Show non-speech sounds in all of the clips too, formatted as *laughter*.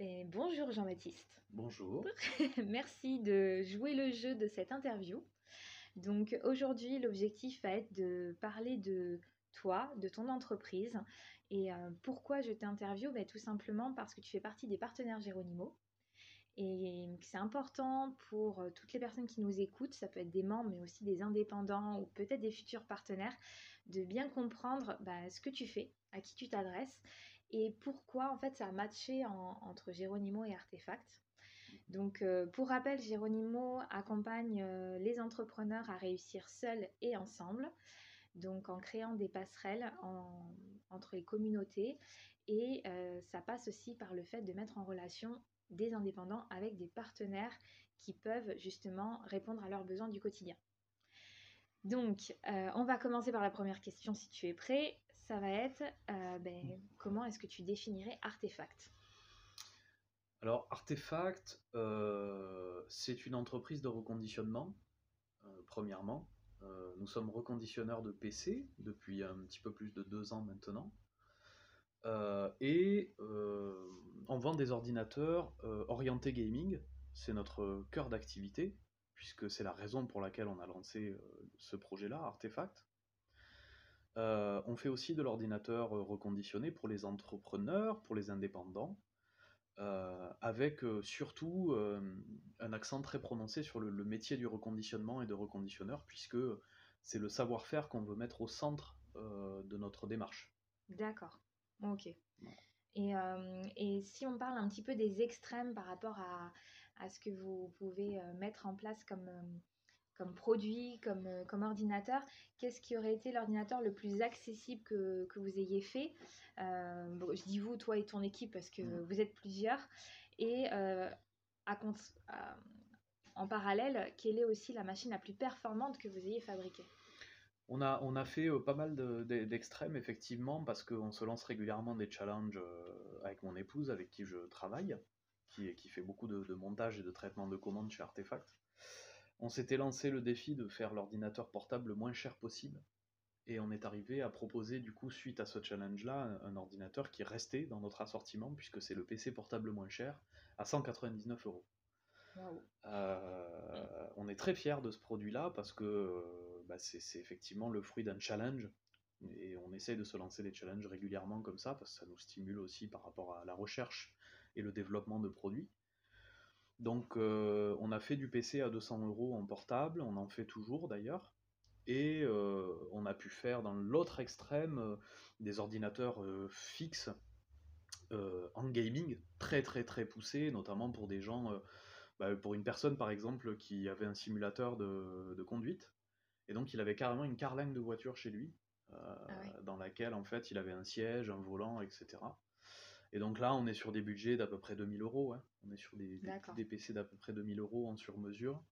Ben, bonjour Jean-Baptiste. Bonjour. *laughs* Merci de jouer le jeu de cette interview. Donc aujourd'hui, l'objectif va être de parler de toi, de ton entreprise. Et euh, pourquoi je t'interviewe ben, Tout simplement parce que tu fais partie des partenaires Géronimo. Et c'est important pour euh, toutes les personnes qui nous écoutent, ça peut être des membres, mais aussi des indépendants ou peut-être des futurs partenaires, de bien comprendre bah, ce que tu fais, à qui tu t'adresses et pourquoi en fait ça a matché entre Géronimo et Artefact. Donc euh, pour rappel, Géronimo accompagne euh, les entrepreneurs à réussir seuls et ensemble, donc en créant des passerelles entre les communautés et ça passe aussi par le fait de mettre en relation des indépendants avec des partenaires qui peuvent justement répondre à leurs besoins du quotidien. Donc, euh, on va commencer par la première question si tu es prêt. Ça va être euh, ben, comment est-ce que tu définirais Artefact? Alors, Artefact, euh, c'est une entreprise de reconditionnement, premièrement. nous sommes reconditionneurs de PC depuis un petit peu plus de deux ans maintenant. et on vend des ordinateurs orientés gaming, c'est notre cœur d'activité puisque c'est la raison pour laquelle on a lancé euh, ce projet-là, Artefact. Euh, on fait aussi de l'ordinateur euh, reconditionné pour les entrepreneurs, pour les indépendants, avec surtout un accent très prononcé sur le, métier du reconditionnement et de reconditionneur, puisque c'est le savoir-faire qu'on veut mettre au centre de notre démarche. D'accord, ok. Et, et, si on parle un petit peu des extrêmes par rapport à, à ce que vous pouvez euh, mettre en place comme, euh, comme produit, comme, euh, comme ordinateur, qu'est-ce qui aurait été l'ordinateur le plus accessible que, que vous ayez fait? Je dis vous, toi et ton équipe, parce que mmh. vous êtes plusieurs. Et à, en parallèle, quelle est aussi la machine la plus performante que vous ayez fabriquée? On a, on a fait pas mal d'extrêmes, effectivement, parce qu'on se lance régulièrement des challenges avec mon épouse, avec qui je travaille qui, fait beaucoup de, montage et de traitement de commandes chez Artefact. On s'était lancé le défi de faire l'ordinateur portable le moins cher possible. Et on est arrivé à proposer, du coup, suite à ce challenge-là, un, ordinateur qui est resté dans notre assortiment, puisque c'est le PC portable moins cher, à 199 euros. Euh, on est très fiers de ce produit-là parce que euh, bah, c'est effectivement le fruit d'un challenge et on essaye de se lancer des challenges régulièrement comme ça parce que ça nous stimule aussi par rapport à la recherche et le développement de produits. Donc euh, on a fait du PC à 200 euros en portable, on en fait toujours d'ailleurs, et euh, on a pu faire dans l'autre extrême euh, des ordinateurs fixes en gaming très très très poussés, notamment pour des gens, bah, pour une personne par exemple qui avait un simulateur de, conduite, et donc il avait carrément une carlingue de voiture chez lui, ah dans laquelle en fait il avait un siège, un volant, etc. Et donc là, on est sur des budgets d'à peu près 2000 euros. Hein. On est sur des, des, PC d'à peu près 2000 euros en sur-mesure,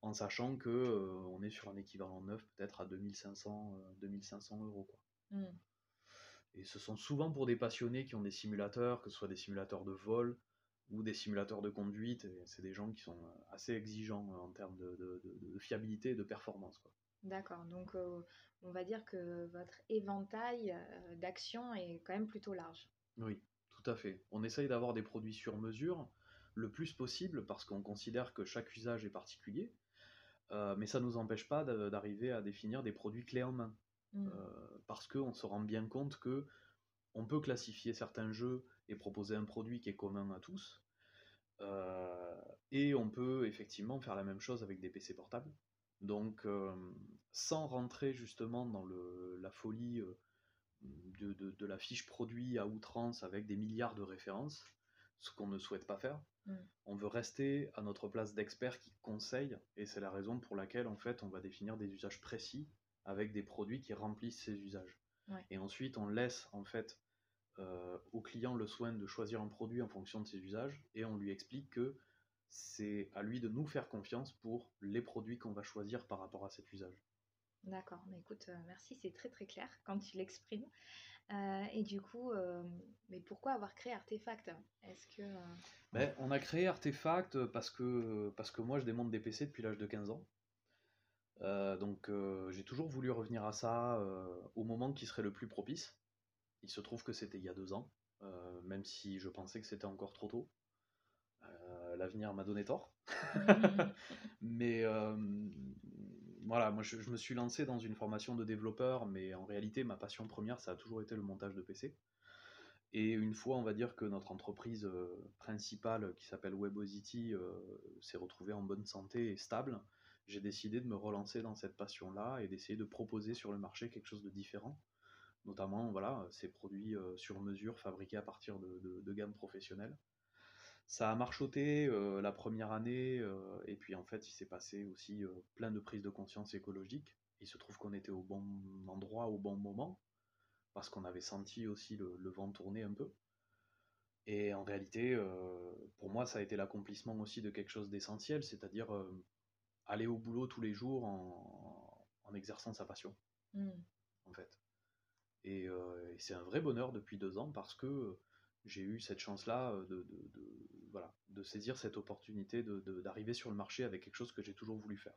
en sachant que euh, on est sur un équivalent neuf peut-être à 2500, 2500 euh, euros. Quoi. Mmh. Et ce sont souvent pour des passionnés qui ont des simulateurs, que ce soit des simulateurs de vol ou des simulateurs de conduite. C'est des gens qui sont euh, assez exigeants en termes de, fiabilité et de performance. D'accord, donc on va dire que votre éventail d'action est quand même plutôt large. Oui, tout à fait. On essaye d'avoir des produits sur mesure le plus possible parce qu'on considère que chaque usage est particulier. Euh, mais ça ne nous empêche pas d'arriver à définir des produits clés en main. Mmh. Euh, parce qu'on se rend bien compte que on peut classifier certains jeux et proposer un produit qui est commun à tous. Euh, et on peut effectivement faire la même chose avec des PC portables. Donc, sans rentrer justement dans la folie de, la fiche produit à outrance avec des milliards de références, ce qu'on ne souhaite pas faire. Mm. On veut rester à notre place d'expert qui conseille, et c'est la raison pour laquelle en fait on va définir des usages précis avec des produits qui remplissent ces usages. Et ensuite on laisse en fait euh, au client le soin de choisir un produit en fonction de ses usages, et on lui explique que c'est à lui de nous faire confiance pour les produits qu'on va choisir par rapport à cet usage. D'accord, mais écoute, euh, merci, c'est très très clair quand tu l'exprimes. Euh, et du coup, euh, mais pourquoi avoir créé Artefact Est-ce que ben, on a créé Artefact parce que parce que moi je démonte des PC depuis l'âge de 15 ans. donc j'ai toujours voulu revenir à ça au moment qui serait le plus propice. Il se trouve que c'était il y a deux ans, même si je pensais que c'était encore trop tôt. l'avenir m'a donné tort. *laughs* mais voilà, moi je, me suis lancé dans une formation de développeur, mais en réalité ma passion première ça a toujours été le montage de PC. Et une fois, on va dire que notre entreprise principale, qui s'appelle Webosity, s'est retrouvée en bonne santé et stable, j'ai décidé de me relancer dans cette passion-là et d'essayer de proposer sur le marché quelque chose de différent. Notamment, voilà, ces produits sur mesure fabriqués à partir de, de, de gammes professionnelles. Ça a marchoté la première année, et puis en fait, il s'est passé aussi plein de prises de conscience écologiques. Il se trouve qu'on était au bon endroit au bon moment, parce qu'on avait senti aussi le, vent tourner un peu. Et en réalité, pour moi, ça a été l'accomplissement aussi de quelque chose d'essentiel, c'est-à-dire aller au boulot tous les jours en, exerçant sa passion, mmh. en fait. Et, et c'est un vrai bonheur depuis deux ans parce que j'ai eu cette chance-là de, de, de, voilà, de saisir cette opportunité d'arriver sur le marché avec quelque chose que j'ai toujours voulu faire.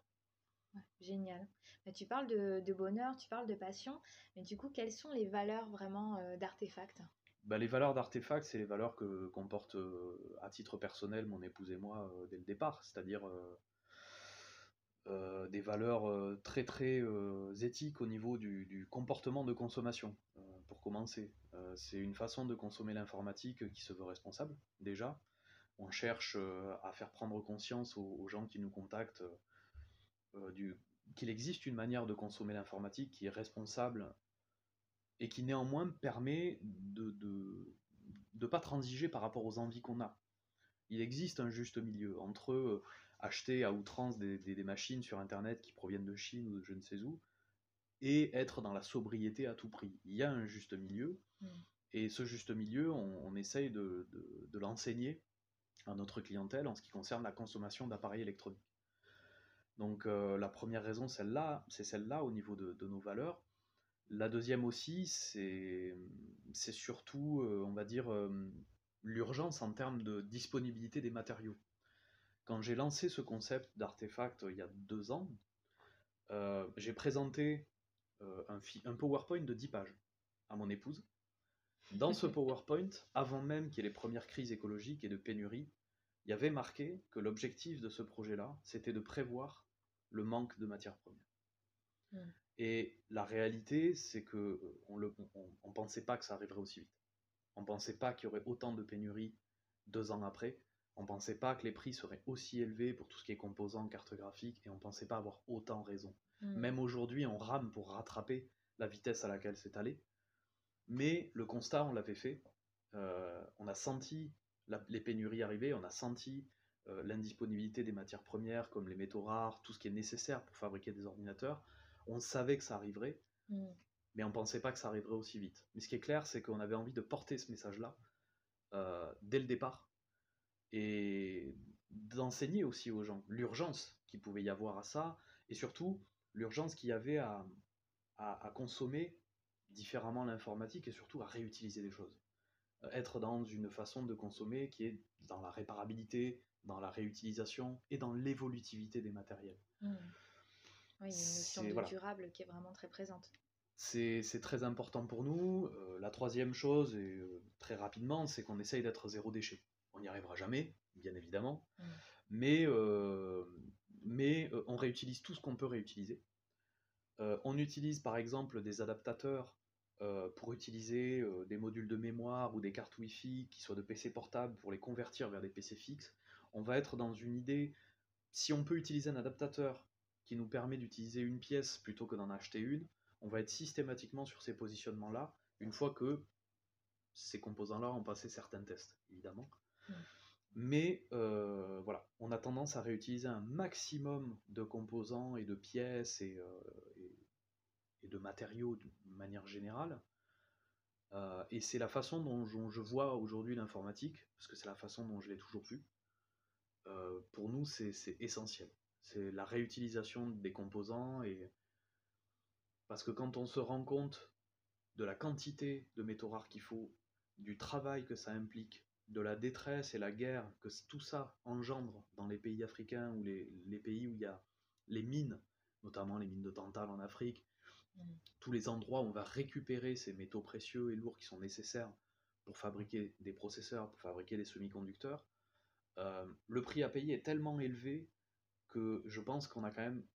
génial. Mais tu parles de, bonheur, tu parles de passion, mais du coup, quelles sont les valeurs vraiment euh, d'Artefact? Bah, Les valeurs d'Artefact, c'est les valeurs que comporte euh, à titre personnel mon épouse et moi euh, dès le départ, c'est-à-dire des valeurs très très éthiques au niveau du, du comportement de consommation, commencer. c'est une façon de consommer l'informatique qui se veut responsable, déjà on cherche euh, à faire prendre conscience aux, gens qui nous contactent euh, qu'il existe une manière de consommer l'informatique qui est responsable et qui néanmoins permet de ne pas transiger par rapport aux envies qu'on a. Il existe un juste milieu entre euh, acheter à outrance des, des, machines sur Internet qui proviennent de Chine ou de je ne sais où, et être dans la sobriété à tout prix. Il y a un juste milieu, mm. et ce juste milieu, on, on essaye de, de l'enseigner à notre clientèle en ce qui concerne la consommation d'appareils électroniques. Donc euh, la première raison, celle-là, c'est celle-là au niveau de, nos valeurs. La deuxième aussi, c'est, c'est surtout, euh, on va dire, euh, l'urgence en termes de disponibilité des matériaux. Quand j'ai lancé ce concept d'artefact il y a deux ans, j'ai présenté un, un PowerPoint de 10 pages à mon épouse dans ce *laughs* PowerPoint, avant même qu'il y ait les premières crises écologiques et de pénurie, il y avait marqué que l'objectif de ce projet-là, c'était de prévoir le manque de matières premières. Hmm. Et la réalité, c'est que euh, on ne on, pensait pas que ça arriverait aussi vite. On ne pensait pas qu'il y aurait autant de pénuries deux ans après. On ne pensait pas que les prix seraient aussi élevés pour tout ce qui est composants, cartes graphiques, et on ne pensait pas avoir autant raison. Hmm. Même aujourd'hui, on rame pour rattraper la vitesse à laquelle c'est allé. Mais le constat, on l'avait fait. Euh, on a senti les pénuries arriver, on a senti euh, l'indisponibilité des matières premières comme les métaux rares, tout ce qui est nécessaire pour fabriquer des ordinateurs. On savait que ça arriverait, mm. mais on ne pensait pas que ça arriverait aussi vite. Mais ce qui est clair, c'est qu'on avait envie de porter ce message-là euh, dès le départ et d'enseigner aussi aux gens l'urgence qu'il pouvait y avoir à ça et surtout l'urgence qu'il y avait à consommer différemment l'informatique et surtout à réutiliser des choses. Euh, être dans une façon de consommer qui est dans la réparabilité, dans la réutilisation et dans l'évolutivité des matériels. Mmh. Oui, il y a une notion de durable qui est vraiment très présente. C'est très important pour nous. Euh, la troisième chose, et euh, très rapidement, c'est qu'on essaye d'être zéro déchet. On n'y arrivera jamais, bien évidemment, mmh. mais, mais on réutilise tout ce qu'on peut réutiliser. on utilise par exemple des adaptateurs euh, pour utiliser euh, des modules de mémoire ou des cartes Wi-Fi qui soient de PC portables pour les convertir vers des PC fixes, on va être dans une idée, si on peut utiliser un adaptateur qui nous permet d'utiliser une pièce plutôt que d'en acheter une, on va être systématiquement sur ces positionnements-là, une fois que ces composants-là ont passé certains tests, évidemment. Mmh. Mais euh, voilà, on a tendance à réutiliser un maximum de composants et de pièces et, de matériaux de manière générale. Euh, et c'est la façon dont je, vois aujourd'hui l'informatique, parce que c'est la façon dont je l'ai toujours vu. Euh, pour nous, c'est essentiel. C'est la réutilisation des composants et parce que quand on se rend compte de la quantité de métaux rares qu'il faut, du travail que ça implique, de la détresse et la guerre que tout ça engendre dans les pays africains ou les, les pays où il y a les mines, notamment les mines de Tantal en Afrique, tous les endroits où on va récupérer ces métaux précieux et lourds qui sont nécessaires pour fabriquer des processeurs, pour fabriquer des semi-conducteurs, le prix à payer est tellement élevé que je pense qu'on a quand même,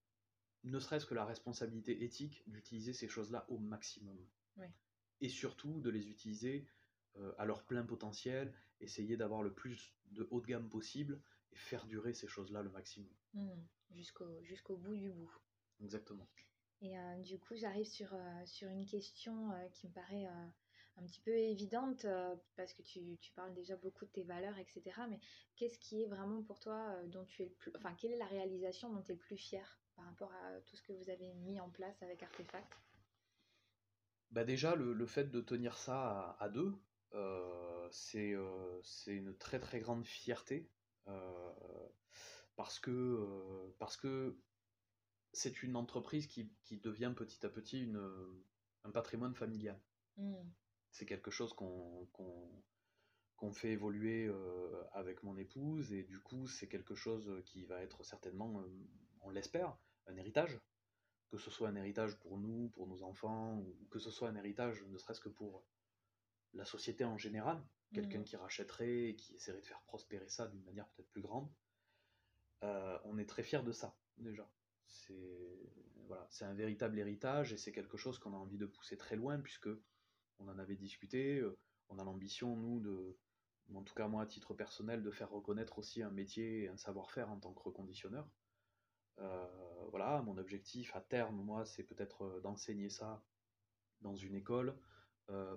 ne serait-ce que la responsabilité éthique d'utiliser ces choses-là au maximum. Et surtout de les utiliser à leur plein potentiel, essayer d'avoir le plus de haut de gamme possible et faire durer ces choses-là le maximum. Mmh. jusqu'au bout du bout. Exactement. Et du coup, j'arrive sur, sur une question qui me paraît un petit peu évidente parce que tu, tu, parles déjà beaucoup de tes valeurs, etc. Mais qu'est-ce qui est vraiment pour toi dont tu es le plus. Enfin, quelle est la réalisation dont tu es le plus fier par rapport à tout ce que vous avez mis en place avec Artefact bah déjà, le, le, fait de tenir ça à, deux, c'est c'est une très très grande fierté parce que parce que c'est une entreprise qui, qui, devient petit à petit une, un patrimoine familial. Mmh c'est quelque chose qu'on fait évoluer euh, avec mon épouse, et du coup, c'est quelque chose qui va être certainement, euh, on l'espère, un héritage. Que ce soit un héritage pour nous, pour nos enfants, ou que ce soit un héritage ne serait-ce que pour la société en général, quelqu'un mmh. qui rachèterait et qui essaierait de faire prospérer ça d'une manière peut-être plus grande. Euh, on est très fiers de ça, déjà. C'est voilà, un véritable héritage et c'est quelque chose qu'on a envie de pousser très loin puisque on en avait discuté. Euh, on a l'ambition, nous, de, en tout cas moi à titre personnel, de faire reconnaître aussi un métier et un savoir-faire en tant que reconditionneur. Euh, voilà, mon objectif à terme, moi, c'est peut-être d'enseigner ça dans une école,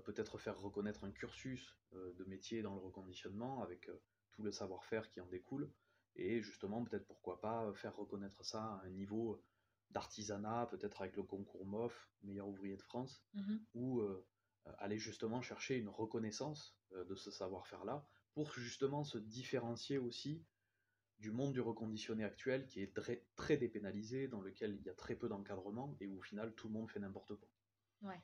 peut-être faire reconnaître un cursus de métier dans le reconditionnement avec tout le savoir-faire qui en découle, et justement, peut-être pourquoi pas faire reconnaître ça à un niveau d'artisanat, peut-être avec le concours MOF, meilleur ouvrier de France, mmh ou euh, aller justement chercher une reconnaissance euh, de ce savoir-faire-là pour justement se différencier aussi du monde du reconditionné actuel qui est très, très dépénalisé, dans lequel il y a très peu d'encadrement et où au final tout le monde fait n'importe quoi. Ouais.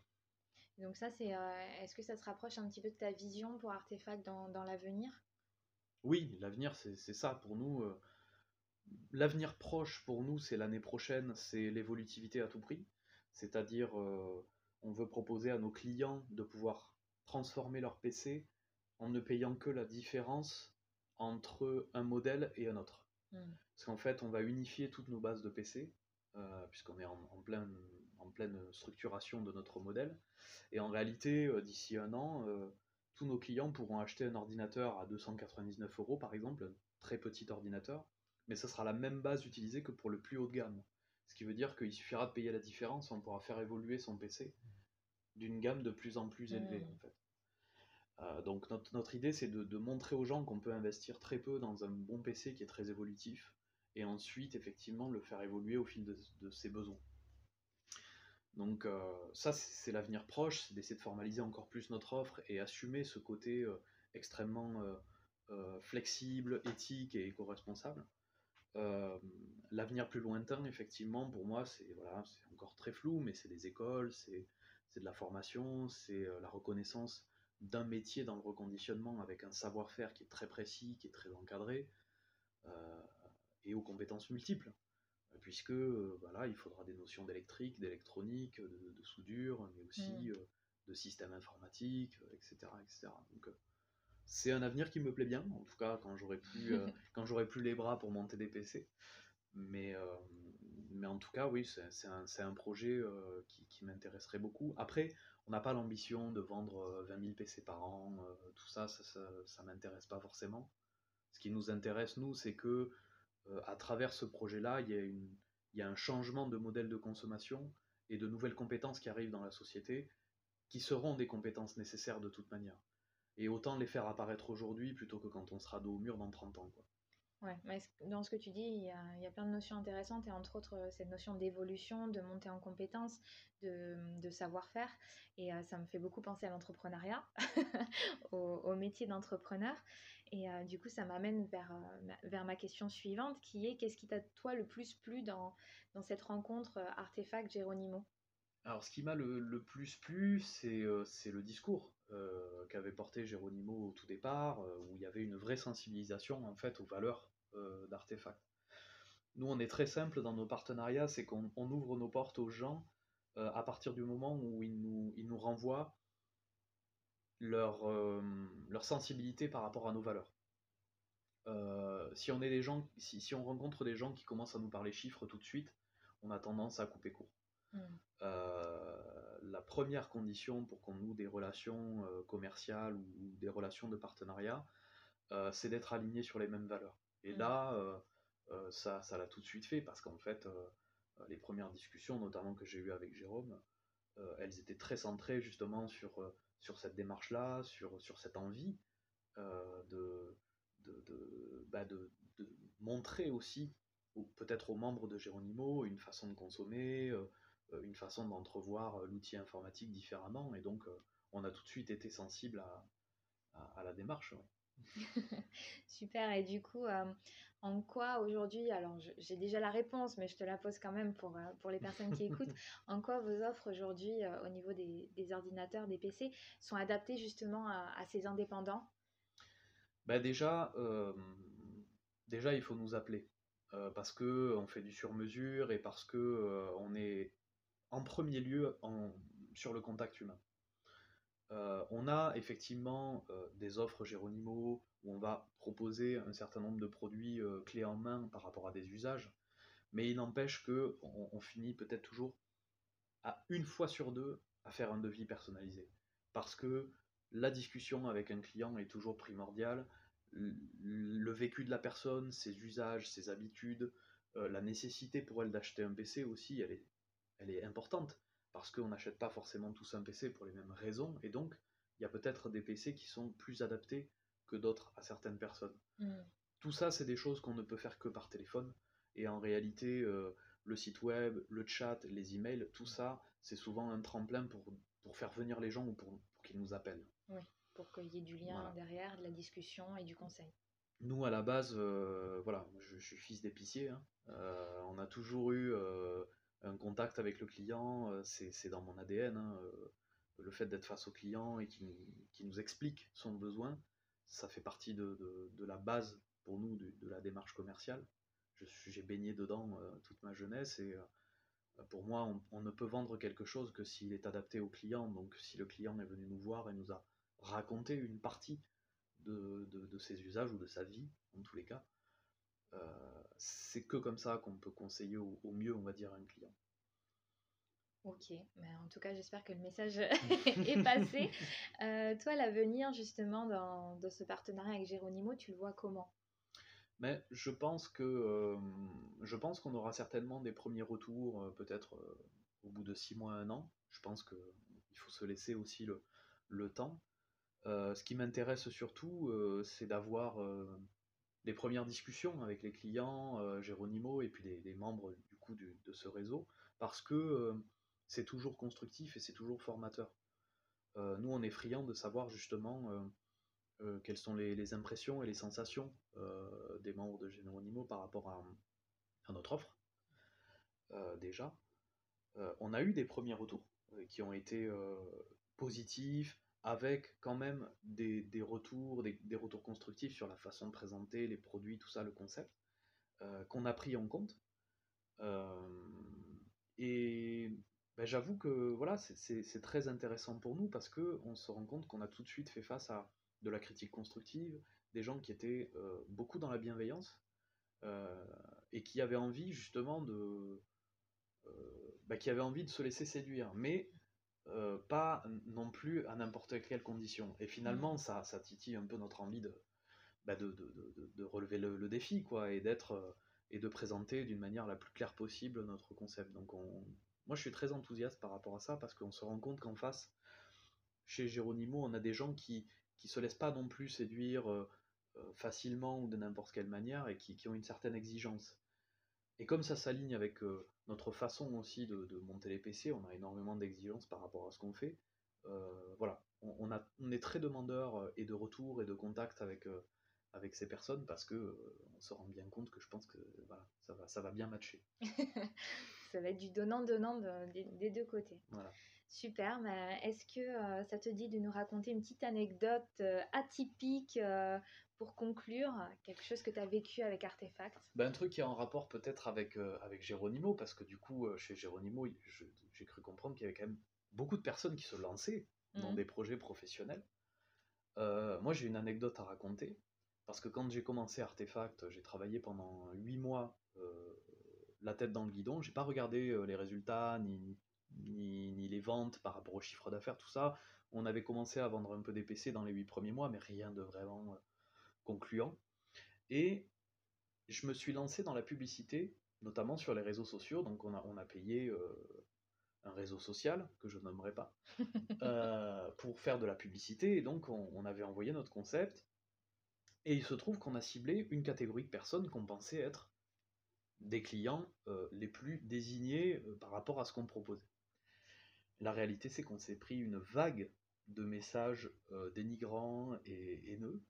Donc ça, c'est, euh, est-ce que ça se rapproche un petit peu de ta vision pour Artefact dans, dans l'avenir? Oui, l'avenir, c'est, ça pour nous. l'avenir proche pour nous, c'est l'année prochaine, c'est l'évolutivité à tout prix. C'est-à-dire, on veut proposer à nos clients de pouvoir transformer leur PC en ne payant que la différence entre un modèle et un autre. Hmm. Parce qu'en fait, on va unifier toutes nos bases de PC, euh, puisqu'on est en, pleine, en, pleine, structuration de notre modèle. Et en réalité, euh, d'ici un an, euh, tous nos clients pourront acheter un ordinateur à 299 euros, par exemple, un très petit ordinateur, mais ce sera la même base utilisée que pour le plus haut de gamme. Ce qui veut dire qu'il suffira de payer la différence, on pourra faire évoluer son PC d'une gamme de plus en plus élevée. En fait. Euh, donc notre, idée, c'est de, montrer aux gens qu'on peut investir très peu dans un bon PC qui est très évolutif, et ensuite, effectivement, le faire évoluer au fil de, ses besoins. Donc euh, ça, c'est l'avenir proche, c'est d'essayer de formaliser encore plus notre offre et assumer ce côté euh, extrêmement flexible, éthique et éco-responsable. Euh, l'avenir plus lointain, effectivement, pour moi, c'est voilà, encore très flou, mais c'est des écoles, c'est de la formation, c'est euh, la reconnaissance d'un métier dans le reconditionnement avec un savoir-faire qui est très précis, qui est très encadré, euh, et aux compétences multiples. Puisque voilà, il faudra des notions d'électrique, d'électronique, de, soudure, mais aussi mmh. de système informatique, etc. etc. Donc, c'est un avenir qui me plaît bien, en tout cas quand j'aurai plus, euh, *laughs* quand j'aurai plus les bras pour monter des PC. Mais, euh, mais en tout cas, oui, c'est un, un, projet euh, qui, qui m'intéresserait beaucoup. Après, on n'a pas l'ambition de vendre 20 000 PC par an, tout ça, ça, ça, m'intéresse pas forcément. Ce qui nous intéresse, nous, c'est que à travers ce projet-là, il y, a il y a un changement de modèle de consommation et de nouvelles compétences qui arrivent dans la société, qui seront des compétences nécessaires de toute manière. Et autant les faire apparaître aujourd'hui plutôt que quand on sera dos au mur dans 30 ans. Ouais, mais dans ce que tu dis, il y, a, il y a plein de notions intéressantes et entre autres euh, cette notion d'évolution, de montée en compétences, de, de savoir-faire. Et euh, ça me fait beaucoup penser à l'entrepreneuriat, *laughs* au, métier d'entrepreneur. Et euh, du coup, ça m'amène vers, vers ma question suivante qui est qu'est-ce qui t'a toi le plus plu dans, dans cette rencontre Artefact Géronimo Alors, ce qui m'a le, le, plus plu, c'est le discours. Euh, qu'avait porté Geronimo au tout départ, euh, où il y avait une vraie sensibilisation en fait aux valeurs euh, d'artefacts. Nous, on est très simple dans nos partenariats, c'est qu'on ouvre nos portes aux gens à partir du moment où ils nous, ils nous renvoient leur, leur sensibilité par rapport à nos valeurs. si on est des gens, si, si, on rencontre des gens qui commencent à nous parler chiffres tout de suite, on a tendance à couper court. Mmh. La première condition pour qu'on noue des relations commerciales ou, des relations de partenariat, c'est d'être aligné sur les mêmes valeurs. Et mmh. là, ça, ça l'a tout de suite fait parce qu'en fait, les premières discussions, notamment que j'ai eues avec Jérôme, elles étaient très centrées justement sur, sur cette démarche-là, sur, sur cette envie de, de, bah, de, de, montrer aussi, peut-être aux membres de Géronimo, une façon de consommer, une façon d'entrevoir l'outil informatique différemment. Et donc, on a tout de suite été sensible à, à, la démarche. *laughs* Super. Et du coup, en quoi aujourd'hui, alors j'ai déjà la réponse, mais je te la pose quand même pour, pour les personnes qui écoutent, *laughs* en quoi vos offres aujourd'hui au niveau des, des, ordinateurs, des PC, sont adaptées justement à, à ces indépendants? Bah déjà, déjà, il faut nous appeler. parce que on fait du sur-mesure et parce que on est en premier lieu sur le contact humain. on a effectivement des offres Géronimo où on va proposer un certain nombre de produits clés en main par rapport à des usages, mais il n'empêche que on, finit peut-être toujours à une fois sur deux à faire un devis personnalisé, parce que la discussion avec un client est toujours primordiale, le vécu de la personne, ses usages, ses habitudes, la nécessité pour elle d'acheter un PC aussi, elle est, elle est importante parce qu'on n'achète pas forcément tous un PC pour les mêmes raisons, et donc il y a peut-être des PC qui sont plus adaptés que d'autres à certaines personnes. Mmh. Tout ça, c'est des choses qu'on ne peut faire que par téléphone, et en réalité, euh, le site web, le chat, les emails, tout ça, c'est souvent un tremplin pour, pour faire venir les gens ou pour, qu'ils nous appellent. Oui, pour qu'il y ait du lien derrière, de la discussion et du conseil. Nous, à la base, euh, voilà, je, suis fils d'épicier. Hein. Euh, on a toujours eu un contact avec le client, euh, c'est dans mon ADN. Hein, euh, le fait d'être face au client et qui nous, explique son besoin, ça fait partie de, la base pour nous de, la démarche commerciale. J'ai baigné dedans euh, toute ma jeunesse et pour moi, on, ne peut vendre quelque chose que s'il est adapté au client. Donc, si le client est venu nous voir et nous a raconté une partie de, ses usages ou de sa vie, en tous les cas, c'est que comme ça qu'on peut conseiller au, mieux, on va dire, un client. Ok, mais en tout cas, j'espère que le message *laughs* *laughs* est passé. Euh, toi, l'avenir, justement, dans, ce partenariat avec Géronimo, tu le vois comment? Mais je pense que euh, je pense qu'on aura certainement des premiers retours, euh, peut-être au bout de six mois, un an. Je pense qu'il faut se laisser aussi le, le temps. ce qui m'intéresse surtout, c'est d'avoir des premières discussions avec les clients, euh, Géronimo et puis les, membres du coup de ce réseau, parce que euh, c'est toujours constructif et c'est toujours formateur. Euh, nous, on est friands de savoir justement quelles sont les, impressions et les sensations des membres de Géronimo par rapport à notre offre, déjà. on a eu des premiers retours qui ont été positifs, avec quand même des, retours, des, retours constructifs sur la façon de présenter les produits, tout ça, le concept, euh, qu'on a pris en compte. Euh, et ben, j'avoue que voilà, c'est très intéressant pour nous parce qu'on se rend compte qu'on a tout de suite fait face à de la critique constructive, des gens qui étaient euh, beaucoup dans la bienveillance et qui avaient envie justement de, ben, qui avaient envie de se laisser séduire, mais euh, pas non plus à n'importe quelle condition. Et finalement, mm. ça, ça titille un peu notre envie de, bah, de, de, de, relever le, défi, quoi, et d'être euh, et de présenter d'une manière la plus claire possible notre concept. Donc, on... moi, je suis très enthousiaste par rapport à ça parce qu'on se rend compte qu'en face, chez Géronimo, on a des gens qui qui se laissent pas non plus séduire euh, facilement ou de n'importe quelle manière et qui, qui, ont une certaine exigence. Et comme ça s'aligne avec notre façon aussi de, monter les PC, on a énormément d'exigences par rapport à ce qu'on fait. Euh, voilà, on, a, on, est très demandeur euh, et de retour et de contact avec, euh, avec ces personnes parce que on se rend bien compte que je pense que voilà, ça, va, ça va bien matcher. *laughs* ça va être du donnant-donnant des, deux côtés. Voilà. Super, mais est-ce que ça te dit de nous raconter une petite anecdote atypique pour conclure, quelque chose que tu as vécu avec Artefact? Ben, Un truc qui est en rapport peut-être avec, euh, avec Géronimo, parce que du coup, euh, chez Géronimo, j'ai cru comprendre qu'il y avait quand même beaucoup de personnes qui se lançaient dans mmh. des projets professionnels. Euh, moi, j'ai une anecdote à raconter, Parce que quand j'ai commencé Artefact, j'ai travaillé pendant 8 mois euh, la tête dans le guidon. J'ai pas regardé les résultats, ni, ni, ni, les ventes par rapport au chiffre d'affaires, tout ça. On avait commencé à vendre un peu des PC dans les 8 premiers mois, mais rien de vraiment concluant. Et je me suis lancé dans la publicité, notamment sur les réseaux sociaux. Donc on a, on a payé un réseau social, que je nommerai pas, *laughs* pour faire de la publicité. Et donc on, on avait envoyé notre concept et il se trouve qu'on a ciblé une catégorie de personnes qu'on pensait être des clients euh, les plus désignés euh, par rapport à ce qu'on proposait. La réalité, c'est qu'on s'est pris une vague de messages euh, dénigrants et haineux,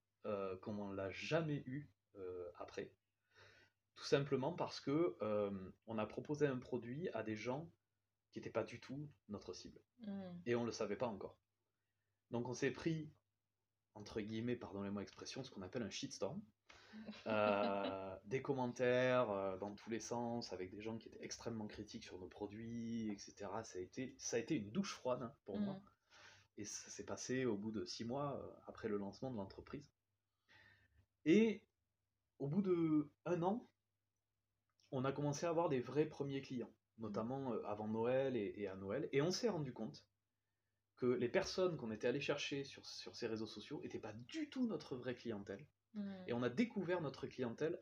comme on ne l'a jamais eu après. Tout simplement parce que on a proposé un produit à des gens qui n'étaient pas du tout notre cible. Mmh. Et on ne le savait pas encore. Donc on s'est pris entre guillemets, pardonnez-moi l'expression, ce qu'on appelle un shitstorm. Euh, *laughs* des commentaires euh, dans tous les sens, avec des gens qui étaient extrêmement critiques sur nos produits, etc. Ça a été, ça a été une douche froide hein, pour moi. Mm. Et ça s'est passé au bout de six mois euh, après le lancement de l'entreprise. Et au bout de un an, on a commencé à avoir des vrais premiers clients, notamment avant Noël et à Noël. Et on s'est rendu compte que les personnes qu'on était allé chercher sur, sur ces réseaux sociaux n'étaient pas du tout notre vraie clientèle. Et on a découvert notre clientèle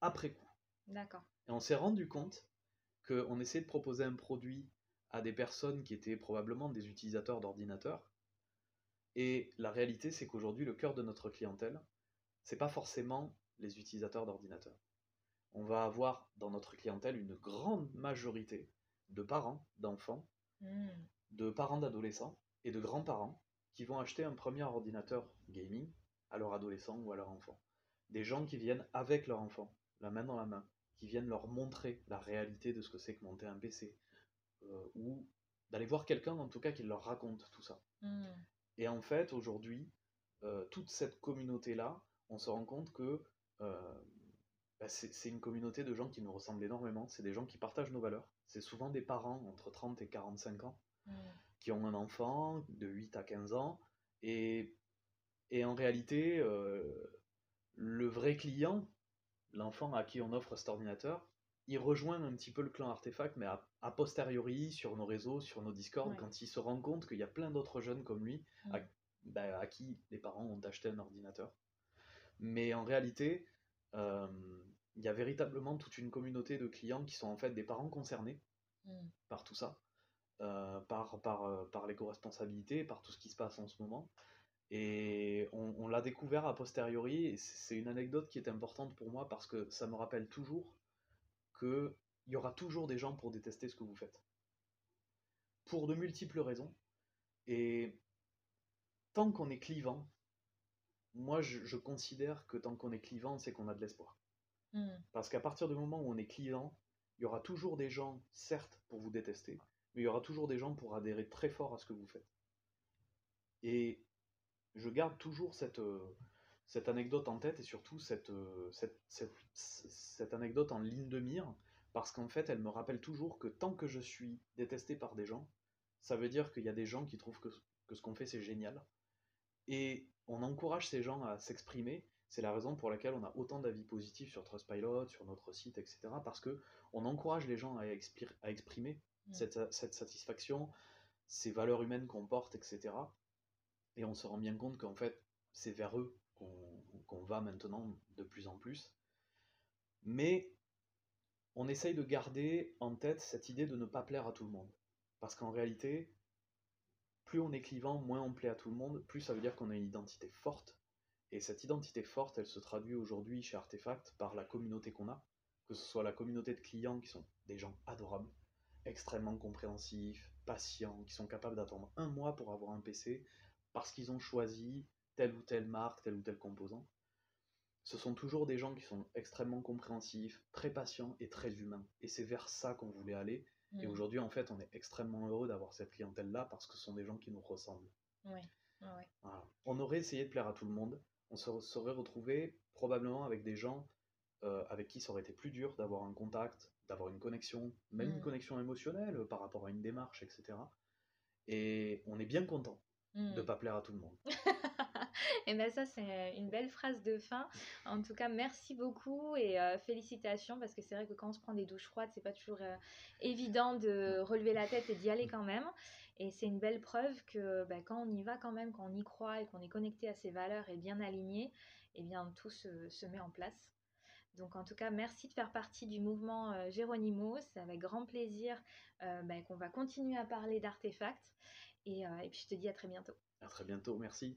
après coup. D'accord. Et on s'est rendu compte qu'on essayait de proposer un produit à des personnes qui étaient probablement des utilisateurs d'ordinateurs. Et la réalité, c'est qu'aujourd'hui, le cœur de notre clientèle, c'est pas forcément les utilisateurs d'ordinateurs. On va avoir dans notre clientèle une grande majorité de parents, d'enfants, hmm de parents d'adolescents et de grands-parents qui vont acheter un premier ordinateur gaming à leur adolescent ou à leur enfant. Des gens qui viennent avec leur enfant, la main dans la main, qui viennent leur montrer la réalité de ce que c'est que monter un PC, euh, ou d'aller voir quelqu'un en tout cas qui leur raconte tout ça. Hmm. Et en fait, aujourd'hui, euh, toute cette communauté-là, on se rend compte que euh, bah, c'est une communauté de gens qui nous ressemblent énormément, c'est des gens qui partagent nos valeurs, c'est souvent des parents entre 30 et 45 ans qui ont un enfant de 8 à 15 ans. Et, et en réalité, euh, le vrai client, l'enfant à qui on offre cet ordinateur, il rejoint un petit peu le clan Artefact, mais a, posteriori, sur nos réseaux, sur nos Discord, quand il se rend compte qu'il y a plein d'autres jeunes comme lui, bah, à, qui les parents ont acheté un ordinateur. Mais en réalité, euh, il y a véritablement toute une communauté de clients qui sont en fait des parents concernés mm. par tout ça. Euh, par, par, euh, par l'éco-responsabilité, par tout ce qui se passe en ce moment. Et on, l'a découvert a posteriori, et c'est une anecdote qui est importante pour moi parce que ça me rappelle toujours qu'il y aura toujours des gens pour détester ce que vous faites. Pour de multiples raisons. Et tant qu'on est clivant, moi je, considère que tant qu'on est clivant, c'est qu'on a de l'espoir. Hmm. Parce qu'à partir du moment où on est clivant, il y aura toujours des gens, certes, pour vous détester, mais il y aura toujours des gens pour adhérer très fort à ce que vous faites. Et je garde toujours cette, euh, cette anecdote en tête et surtout cette, euh, cette, cette, anecdote en ligne de mire, parce qu'en fait, elle me rappelle toujours que tant que je suis détesté par des gens, ça veut dire qu'il y a des gens qui trouvent que, que ce qu'on fait, c'est génial. Et on encourage ces gens à s'exprimer. C'est la raison pour laquelle on a autant d'avis positifs sur Trustpilot, sur notre site, etc. Parce que on encourage les gens à, à exprimer Mm. cette, satisfaction, ces valeurs humaines qu'on porte, etc. Et on se rend bien compte qu'en fait, c'est vers eux qu'on va maintenant de plus en plus. Mais on essaye de garder en tête cette idée de ne pas plaire à tout le monde. Parce qu'en réalité, plus on est clivant, moins on plaît à tout le monde, plus ça veut dire qu'on a une identité forte. Et cette identité forte, elle se traduit aujourd'hui chez Artefact par la communauté qu'on a, que ce soit la communauté de clients qui sont des gens adorables, extrêmement compréhensifs, patients, qui sont capables d'attendre un mois pour avoir un PC parce qu'ils ont choisi telle ou telle marque, tel ou tel composant. Ce sont toujours des gens qui sont extrêmement compréhensifs, très patients et très humains. Et c'est vers ça qu'on voulait aller. Et mm. aujourd'hui, en fait, on est extrêmement heureux d'avoir cette clientèle-là parce que ce sont des gens qui nous ressemblent. On aurait essayé de plaire à tout le monde. On se serait retrouvé probablement avec des gens euh, avec qui ça aurait été plus dur d'avoir un contact, d'avoir une connexion, même une mm. connexion émotionnelle euh, par rapport à une démarche, etc. Et on est bien content de ne mm. pas plaire à tout le monde. *laughs* Et bien ça, c'est une belle phrase de fin. En tout cas, merci beaucoup et euh, félicitations parce que c'est vrai que quand on se prend des douches froides, c'est pas toujours euh, évident de relever la tête et d'y aller quand même. Et c'est une belle preuve que bah, quand on y va quand même, quand on y croit et qu'on est connecté à ses valeurs et bien aligné, eh bien tout se, met en place. Donc en tout cas, merci de faire partie du mouvement euh, Géronimo. C'est avec grand plaisir bah, qu'on va continuer à parler d'artefacts. Et, et puis je te dis à très bientôt. À très bientôt, merci.